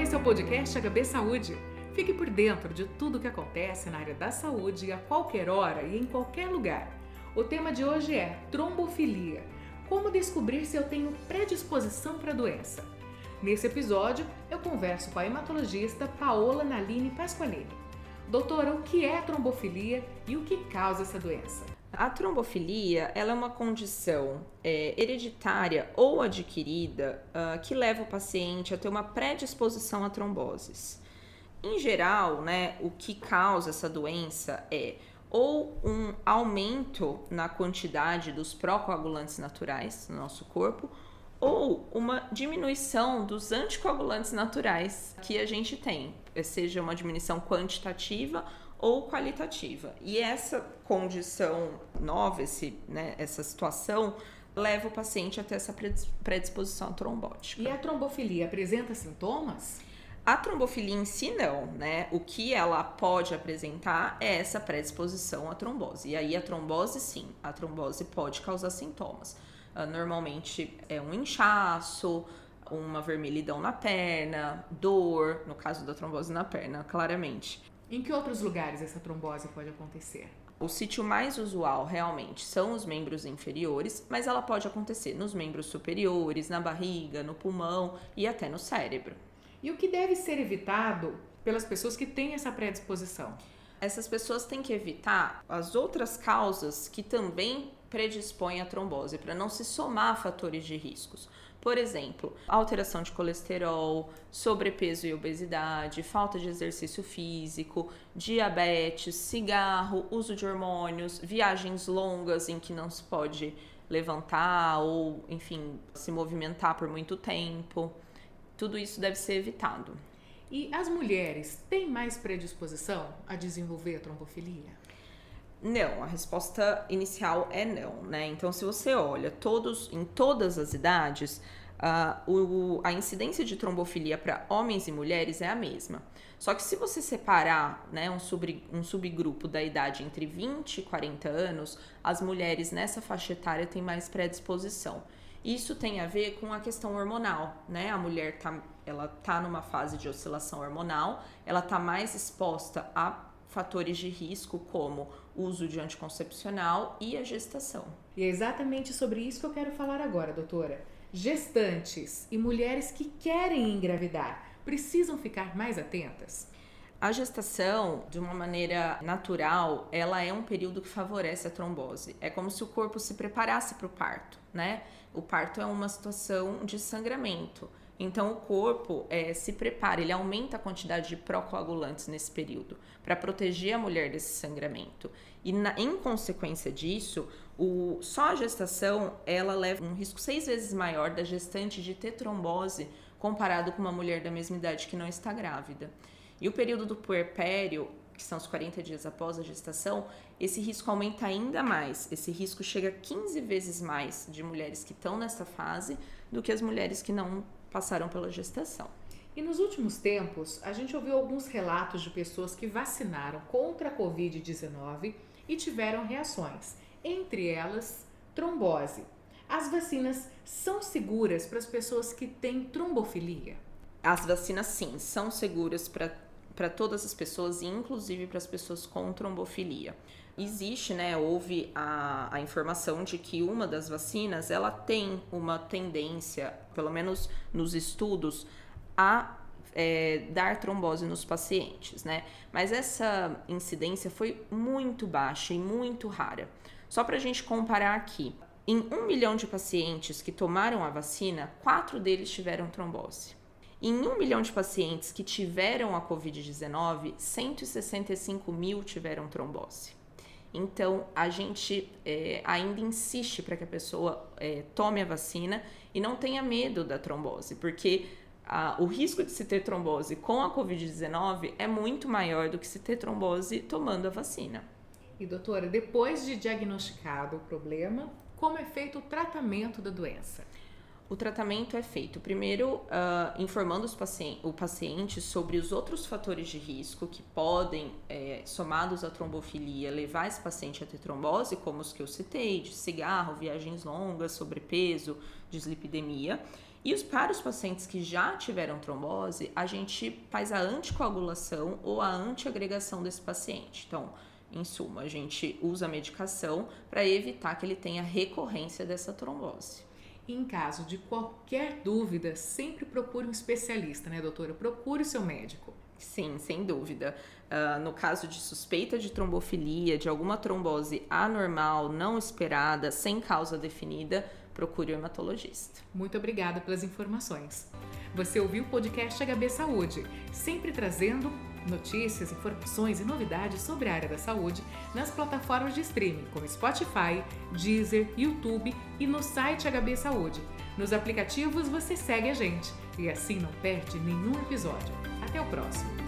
esse é o podcast HB Saúde. Fique por dentro de tudo o que acontece na área da saúde a qualquer hora e em qualquer lugar. O tema de hoje é trombofilia. Como descobrir se eu tenho predisposição para a doença? Nesse episódio, eu converso com a hematologista Paola Naline Pasqualini. Doutora, o que é trombofilia e o que causa essa doença? A trombofilia ela é uma condição é, hereditária ou adquirida uh, que leva o paciente a ter uma predisposição a tromboses. Em geral, né, o que causa essa doença é ou um aumento na quantidade dos procoagulantes naturais no nosso corpo, ou uma diminuição dos anticoagulantes naturais que a gente tem, seja uma diminuição quantitativa ou qualitativa. E essa condição nova, esse, né, essa situação, leva o paciente a ter essa predisposição trombótica. E a trombofilia apresenta sintomas? A trombofilia em si não, né? O que ela pode apresentar é essa predisposição à trombose. E aí a trombose sim, a trombose pode causar sintomas. Uh, normalmente é um inchaço, uma vermelhidão na perna, dor, no caso da trombose na perna, claramente. Em que outros lugares essa trombose pode acontecer? O sítio mais usual realmente são os membros inferiores, mas ela pode acontecer nos membros superiores, na barriga, no pulmão e até no cérebro. E o que deve ser evitado pelas pessoas que têm essa predisposição? Essas pessoas têm que evitar as outras causas que também predispõem à trombose, para não se somar fatores de riscos. Por exemplo, alteração de colesterol, sobrepeso e obesidade, falta de exercício físico, diabetes, cigarro, uso de hormônios, viagens longas em que não se pode levantar ou, enfim, se movimentar por muito tempo. Tudo isso deve ser evitado. E as mulheres têm mais predisposição a desenvolver a trombofilia? Não, a resposta inicial é não, né? Então, se você olha todos, em todas as idades, uh, o, a incidência de trombofilia para homens e mulheres é a mesma. Só que se você separar né, um, sub, um subgrupo da idade entre 20 e 40 anos, as mulheres nessa faixa etária têm mais predisposição. Isso tem a ver com a questão hormonal, né? A mulher tá, ela tá numa fase de oscilação hormonal, ela tá mais exposta a fatores de risco como uso de anticoncepcional e a gestação. E é exatamente sobre isso que eu quero falar agora, doutora. Gestantes e mulheres que querem engravidar precisam ficar mais atentas? A gestação, de uma maneira natural, ela é um período que favorece a trombose. É como se o corpo se preparasse para o parto, né? O parto é uma situação de sangramento. Então, o corpo é, se prepara, ele aumenta a quantidade de procoagulantes nesse período para proteger a mulher desse sangramento. E, na, em consequência disso, o, só a gestação ela leva um risco seis vezes maior da gestante de ter trombose comparado com uma mulher da mesma idade que não está grávida. E o período do puerpério, que são os 40 dias após a gestação, esse risco aumenta ainda mais. Esse risco chega a 15 vezes mais de mulheres que estão nessa fase do que as mulheres que não passaram pela gestação. E nos últimos tempos, a gente ouviu alguns relatos de pessoas que vacinaram contra a Covid-19 e tiveram reações, entre elas trombose. As vacinas são seguras para as pessoas que têm trombofilia? As vacinas, sim, são seguras para todas as pessoas, inclusive para as pessoas com trombofilia existe, né, houve a, a informação de que uma das vacinas, ela tem uma tendência, pelo menos nos estudos, a é, dar trombose nos pacientes, né? Mas essa incidência foi muito baixa e muito rara. Só para a gente comparar aqui, em um milhão de pacientes que tomaram a vacina, quatro deles tiveram trombose. Em um milhão de pacientes que tiveram a Covid-19, 165 mil tiveram trombose. Então, a gente é, ainda insiste para que a pessoa é, tome a vacina e não tenha medo da trombose, porque a, o risco de se ter trombose com a Covid-19 é muito maior do que se ter trombose tomando a vacina. E doutora, depois de diagnosticado o problema, como é feito o tratamento da doença? O tratamento é feito primeiro uh, informando pacientes, o paciente sobre os outros fatores de risco que podem, é, somados à trombofilia, levar esse paciente a ter trombose, como os que eu citei, de cigarro, viagens longas, sobrepeso, dislipidemia. E os, para os pacientes que já tiveram trombose, a gente faz a anticoagulação ou a antiagregação desse paciente. Então, em suma, a gente usa a medicação para evitar que ele tenha recorrência dessa trombose. Em caso de qualquer dúvida, sempre procure um especialista, né, doutora? Procure o seu médico. Sim, sem dúvida. Uh, no caso de suspeita de trombofilia, de alguma trombose anormal, não esperada, sem causa definida, procure o hematologista. Muito obrigada pelas informações. Você ouviu o podcast HB Saúde, sempre trazendo notícias, informações e novidades sobre a área da saúde nas plataformas de streaming como Spotify, Deezer, YouTube e no site HB Saúde. Nos aplicativos você segue a gente e assim não perde nenhum episódio. Até o próximo!